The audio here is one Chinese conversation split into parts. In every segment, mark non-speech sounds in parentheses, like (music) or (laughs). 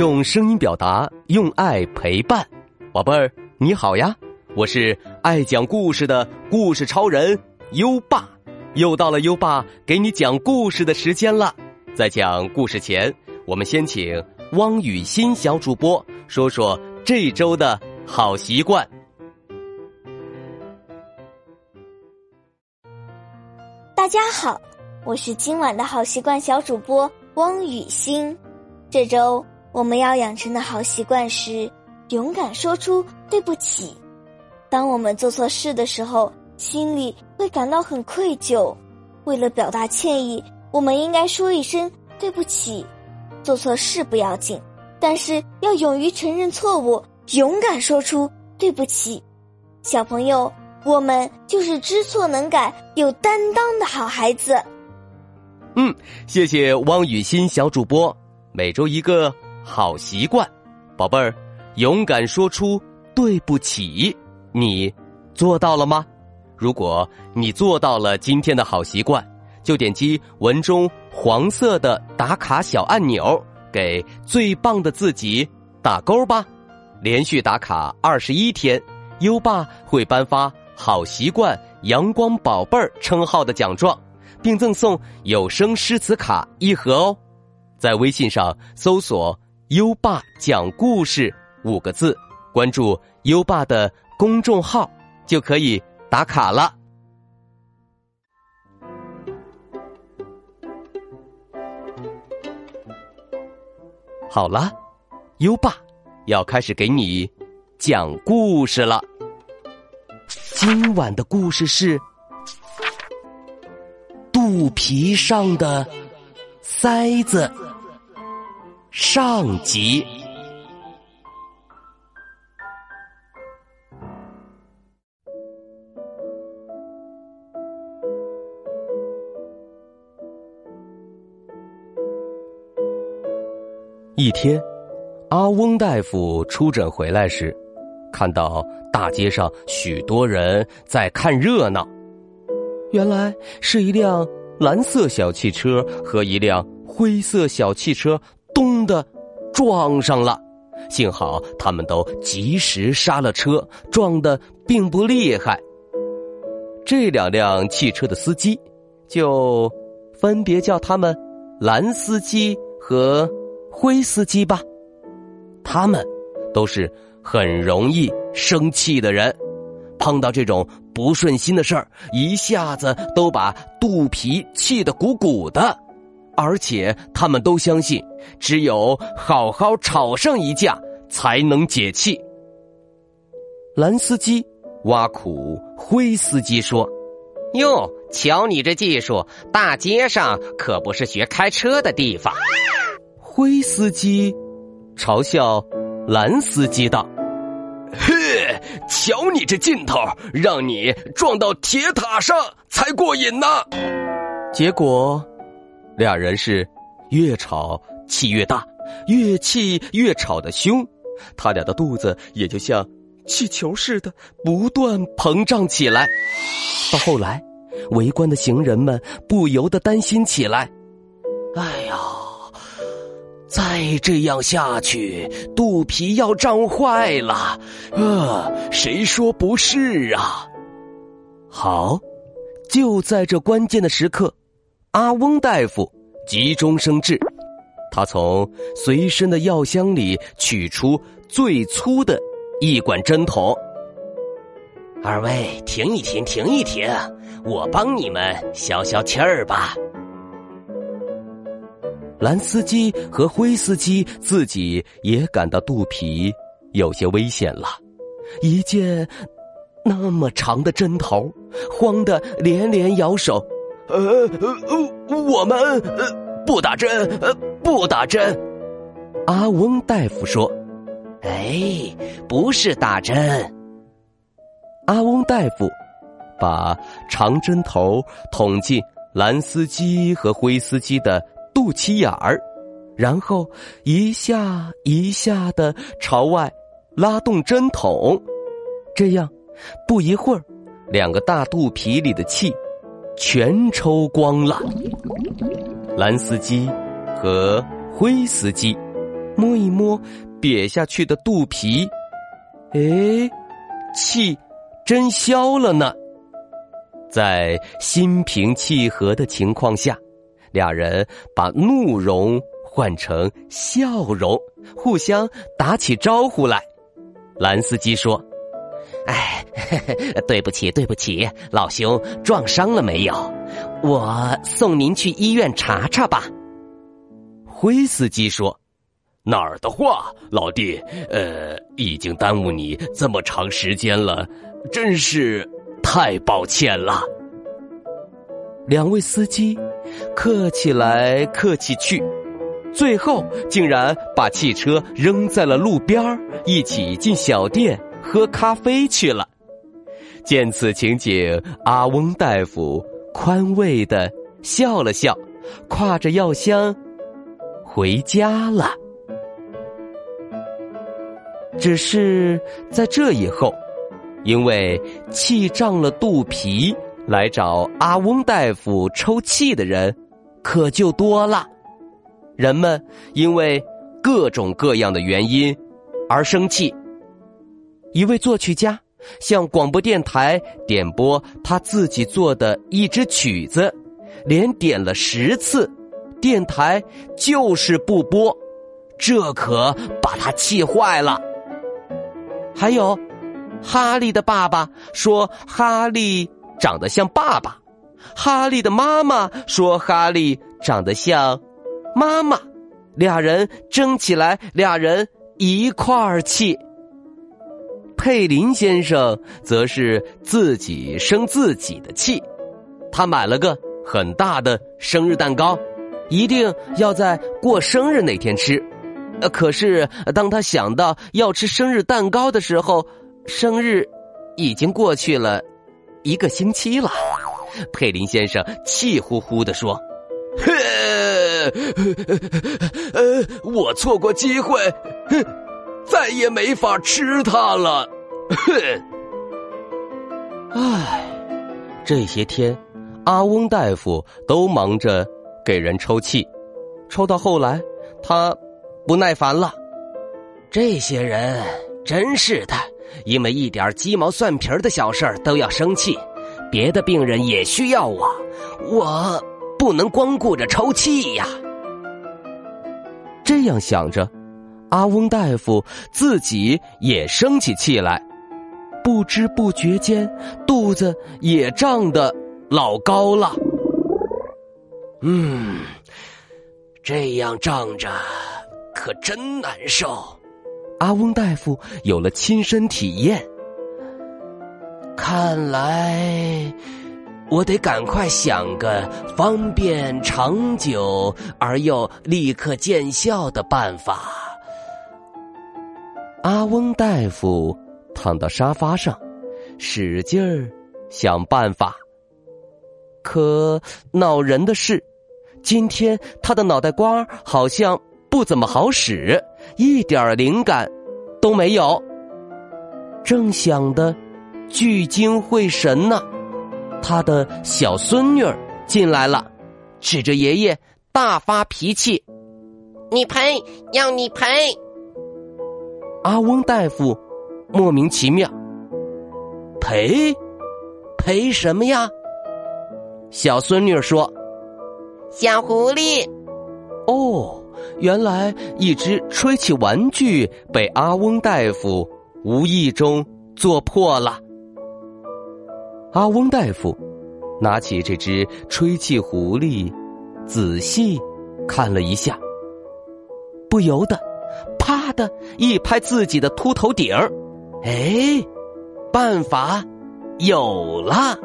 用声音表达，用爱陪伴，宝贝儿你好呀！我是爱讲故事的故事超人优爸，又到了优爸给你讲故事的时间了。在讲故事前，我们先请汪雨欣小主播说说这周的好习惯。大家好，我是今晚的好习惯小主播汪雨欣。这周我们要养成的好习惯是勇敢说出对不起。当我们做错事的时候，心里会感到很愧疚。为了表达歉意，我们应该说一声对不起。做错事不要紧，但是要勇于承认错误，勇敢说出对不起。小朋友，我们就是知错能改、有担当的好孩子。嗯，谢谢汪雨欣小主播。每周一个好习惯，宝贝儿，勇敢说出对不起，你做到了吗？如果你做到了今天的好习惯，就点击文中黄色的打卡小按钮，给最棒的自己打勾吧。连续打卡二十一天，优爸会颁发好习惯阳光宝贝儿称号的奖状，并赠送有声诗词卡一盒哦。在微信上搜索“优爸讲故事”五个字，关注优爸的公众号就可以打卡了。好了，优爸要开始给你讲故事了。今晚的故事是肚皮上的塞子。上集。一天，阿翁大夫出诊回来时，看到大街上许多人在看热闹。原来是一辆蓝色小汽车和一辆灰色小汽车。咚的撞上了，幸好他们都及时刹了车，撞的并不厉害。这两辆汽车的司机就分别叫他们蓝司机和灰司机吧。他们都是很容易生气的人，碰到这种不顺心的事儿，一下子都把肚皮气得鼓鼓的。而且他们都相信，只有好好吵上一架，才能解气。蓝司机挖苦灰司机说：“哟，瞧你这技术，大街上可不是学开车的地方。”灰司机嘲笑蓝司机道：“嘿，瞧你这劲头，让你撞到铁塔上才过瘾呢。”结果。俩人是越吵气越大，越气越吵得凶，他俩的肚子也就像气球似的不断膨胀起来。到后来，围观的行人们不由得担心起来：“哎呀，再这样下去，肚皮要胀坏了！啊，谁说不是啊？”好，就在这关键的时刻。阿翁大夫急中生智，他从随身的药箱里取出最粗的一管针筒。二位，停一停，停一停，我帮你们消消气儿吧。蓝司机和灰司机自己也感到肚皮有些危险了，一见那么长的针头，慌得连连摇手。呃呃，我们呃不打针，呃不打针。阿翁大夫说：“哎，不是打针。”阿翁大夫把长针头捅进蓝司机和灰司机的肚脐眼儿，然后一下一下的朝外拉动针筒，这样不一会儿，两个大肚皮里的气。全抽光了，蓝司机和灰司机摸一摸瘪下去的肚皮，哎，气真消了呢。在心平气和的情况下，俩人把怒容换成笑容，互相打起招呼来。蓝司机说：“哎，(laughs) 对不起，对不起，老兄撞伤了没有？我送您去医院查查吧。”灰司机说：“哪儿的话，老弟，呃，已经耽误你这么长时间了，真是太抱歉了。”两位司机客气来客气去，最后竟然把汽车扔在了路边一起进小店喝咖啡去了。见此情景，阿翁大夫宽慰的笑了笑，挎着药箱回家了。只是在这以后，因为气胀了肚皮。来找阿翁大夫抽气的人可就多了，人们因为各种各样的原因而生气。一位作曲家向广播电台点播他自己做的一支曲子，连点了十次，电台就是不播，这可把他气坏了。还有，哈利的爸爸说哈利。长得像爸爸，哈利的妈妈说哈利长得像妈妈，俩人争起来，俩人一块儿气。佩林先生则是自己生自己的气，他买了个很大的生日蛋糕，一定要在过生日那天吃。可是当他想到要吃生日蛋糕的时候，生日已经过去了。一个星期了，佩林先生气呼呼的说：“呃，我错过机会，哼再也没法吃它了。”哼！唉，这些天，阿翁大夫都忙着给人抽气，抽到后来，他不耐烦了。这些人真是的。因为一点鸡毛蒜皮的小事儿都要生气，别的病人也需要我，我不能光顾着抽气呀。这样想着，阿翁大夫自己也生起气来，不知不觉间肚子也胀得老高了。嗯，这样胀着可真难受。阿翁大夫有了亲身体验，看来我得赶快想个方便、长久而又立刻见效的办法。阿翁大夫躺到沙发上，使劲儿想办法。可恼人的是，今天他的脑袋瓜好像不怎么好使。一点灵感都没有，正想的聚精会神呢，他的小孙女儿进来了，指着爷爷大发脾气：“你赔，要你赔！”阿翁大夫莫名其妙：“赔？赔什么呀？”小孙女说：“小狐狸。”哦。原来一只吹气玩具被阿翁大夫无意中做破了。阿翁大夫拿起这只吹气狐狸，仔细看了一下，不由得啪的一拍自己的秃头顶儿，哎，办法有了！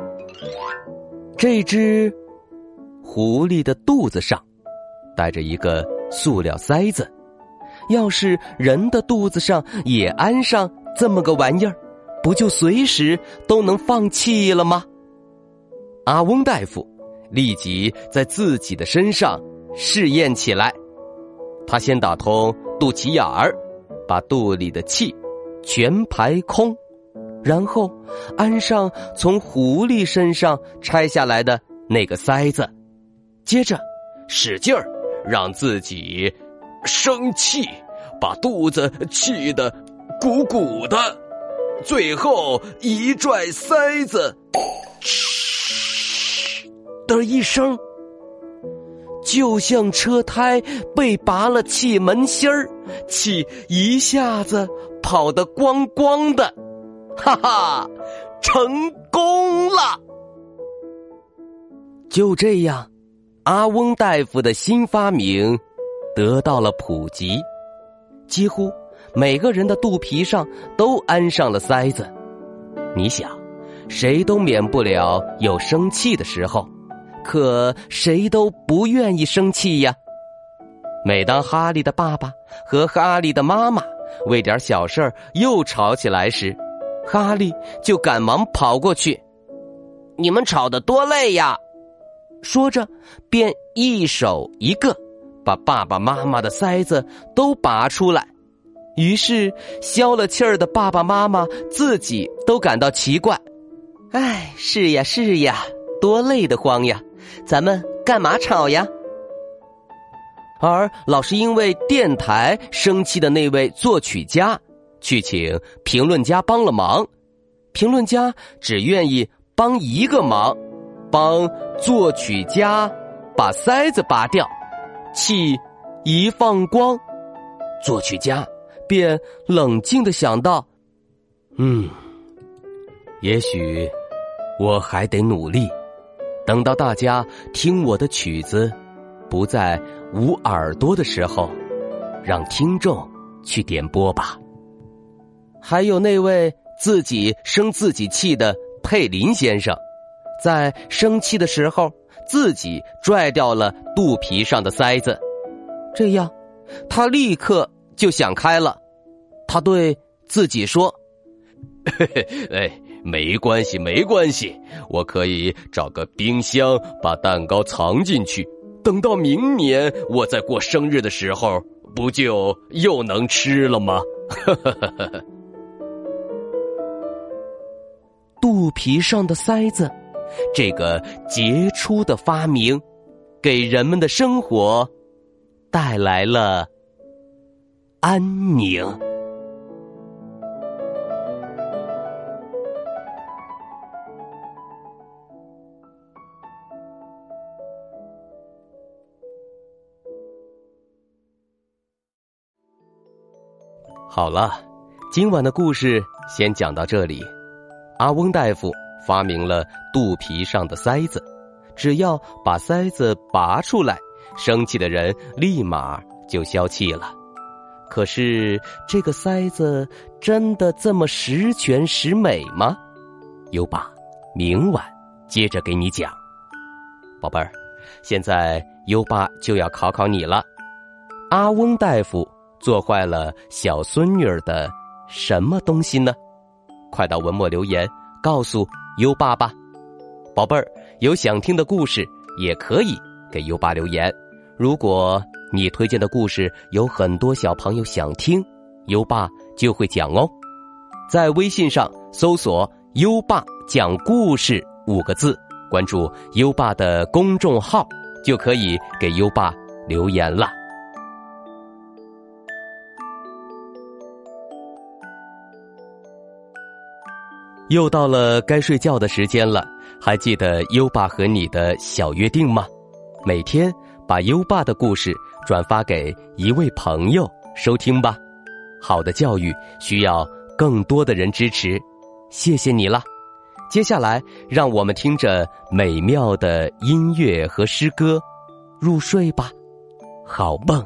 这只狐狸的肚子上带着一个。塑料塞子，要是人的肚子上也安上这么个玩意儿，不就随时都能放气了吗？阿翁大夫立即在自己的身上试验起来。他先打通肚脐眼儿，把肚里的气全排空，然后安上从狐狸身上拆下来的那个塞子，接着使劲儿。让自己生气，把肚子气得鼓鼓的，最后一拽塞子，嘘的一声，就像车胎被拔了气门芯儿，气一下子跑得光光的，哈哈，成功了！就这样，阿翁大夫的新发明得到了普及，几乎每个人的肚皮上都安上了塞子。你想，谁都免不了有生气的时候，可谁都不愿意生气呀。每当哈利的爸爸和哈利的妈妈为点小事又吵起来时，哈利就赶忙跑过去：“你们吵得多累呀！”说着，便一手一个把爸爸妈妈的塞子都拔出来。于是消了气儿的爸爸妈妈自己都感到奇怪：“哎，是呀是呀，多累得慌呀！咱们干嘛吵呀？”而老是因为电台生气的那位作曲家，去请评论家帮了忙，评论家只愿意帮一个忙。帮作曲家把塞子拔掉，气一放光，作曲家便冷静的想到：“嗯，也许我还得努力，等到大家听我的曲子不再捂耳朵的时候，让听众去点播吧。”还有那位自己生自己气的佩林先生。在生气的时候，自己拽掉了肚皮上的塞子，这样，他立刻就想开了。他对自己说：“嘿嘿，哎，没关系，没关系，我可以找个冰箱把蛋糕藏进去，等到明年我在过生日的时候，不就又能吃了吗？” (laughs) 肚皮上的塞子。这个杰出的发明，给人们的生活带来了安宁。好了，今晚的故事先讲到这里。阿翁大夫。发明了肚皮上的塞子，只要把塞子拔出来，生气的人立马就消气了。可是这个塞子真的这么十全十美吗？优爸，明晚接着给你讲。宝贝儿，现在优爸就要考考你了。阿翁大夫做坏了小孙女儿的什么东西呢？快到文末留言告诉。优爸爸，宝贝儿，有想听的故事也可以给优爸留言。如果你推荐的故事有很多小朋友想听，优爸就会讲哦。在微信上搜索“优爸讲故事”五个字，关注优爸的公众号，就可以给优爸留言了。又到了该睡觉的时间了，还记得优爸和你的小约定吗？每天把优爸的故事转发给一位朋友收听吧。好的教育需要更多的人支持，谢谢你了。接下来，让我们听着美妙的音乐和诗歌入睡吧。好梦，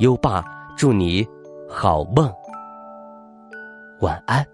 优爸祝你好梦，晚安。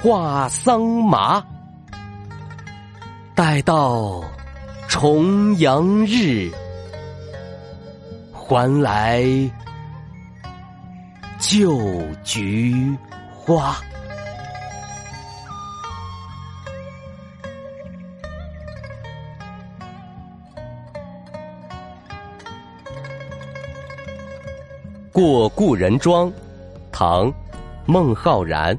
画桑麻。待到重阳日，还来就菊花。过故人庄，唐·孟浩然。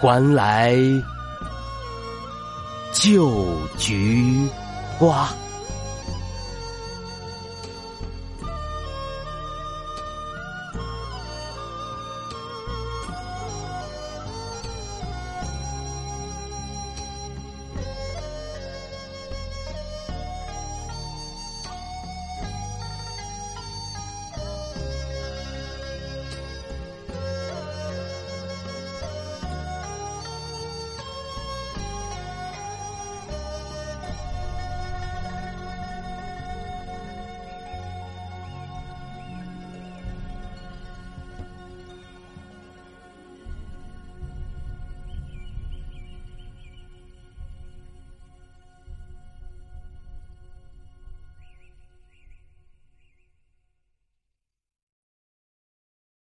还来旧菊花。